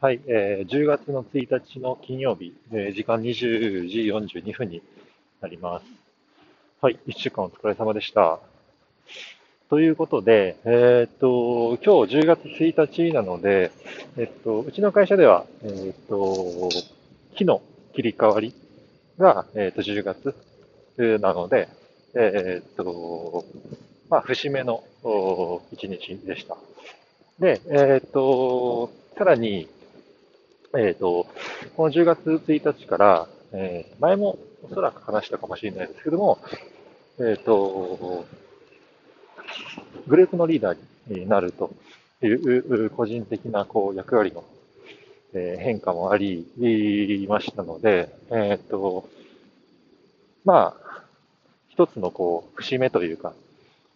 はい、えー、10月の1日の金曜日、えー、時間20時42分になります。はい、1週間お疲れ様でした。ということで、えー、っと、今日10月1日なので、えっと、うちの会社では、えー、っと、木の切り替わりが、えっと、10月なので、えっと、まあ、節目の1日でした。で、えっと、さらに、えっ、ー、と、この10月1日から、えー、前もおそらく話したかもしれないですけども、えっ、ー、と、グループのリーダーになるという個人的なこう役割の、変化もありましたので、えっ、と、まあ、一つのこう節目というか、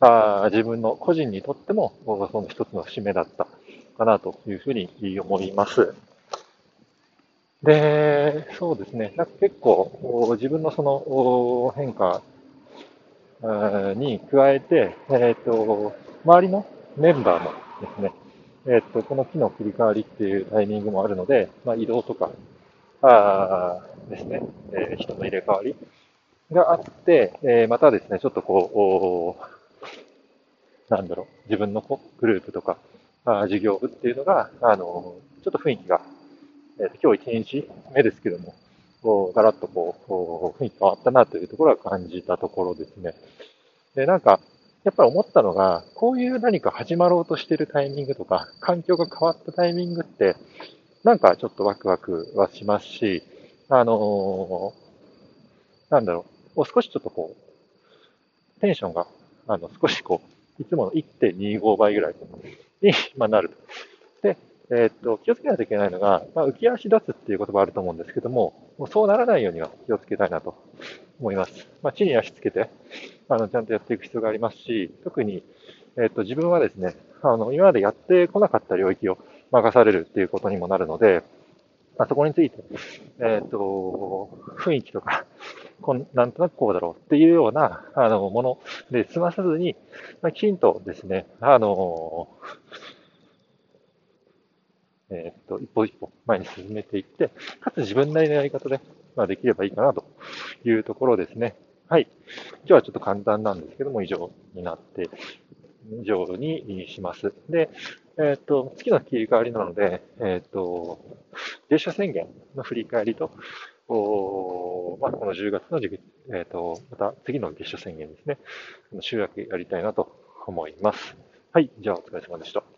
あ自分の個人にとってもその一つの節目だったかなというふうに思います。で、そうですね、なんか結構、自分のその変化に加えて、えっ、ー、と、周りのメンバーもですね、えっ、ー、と、この機の切り替わりっていうタイミングもあるので、まあ、移動とか、あですね、えー、人の入れ替わりがあって、えまたですね、ちょっとこう、なんだろう、自分のグループとか、あ事業部っていうのが、あの、ちょっと雰囲気がえー、今日1日目ですけども、ガラッとこう、雰囲気変わったなというところは感じたところですね。で、なんか、やっぱり思ったのが、こういう何か始まろうとしているタイミングとか、環境が変わったタイミングって、なんかちょっとワクワクはしますし、あのー、なんだろう、少しちょっとこう、テンションが、あの、少しこう、いつもの1.25倍ぐらいに、まあ、なると。で、えー、っと、気をつけないといけないのが、まあ、浮き足立つっていう言葉あると思うんですけども、もうそうならないようには気をつけたいなと思います。まあ、地に足つけて、あの、ちゃんとやっていく必要がありますし、特に、えー、っと、自分はですね、あの、今までやってこなかった領域を任されるっていうことにもなるので、まあ、そこについて、えっ、と、雰囲気とか、こんなんとなくこうだろうっていうような、あの、もので済まさずに、まあ、きちんとですね、あの、えっ、と、一歩一歩前に進めていって、かつ自分なりのやり方で、まあ、できればいいかなというところですね。はい。今日はちょっと簡単なんですけども、以上になって、以上にします。で、えっ、と、月の切り替わりなので、えっ、と、電車宣言の振り返りと、おまあ、この10月の時期、えっ、と、また次の月初宣言ですね。週明けやりたいなと思います。はい。じゃあ、お疲れ様でした。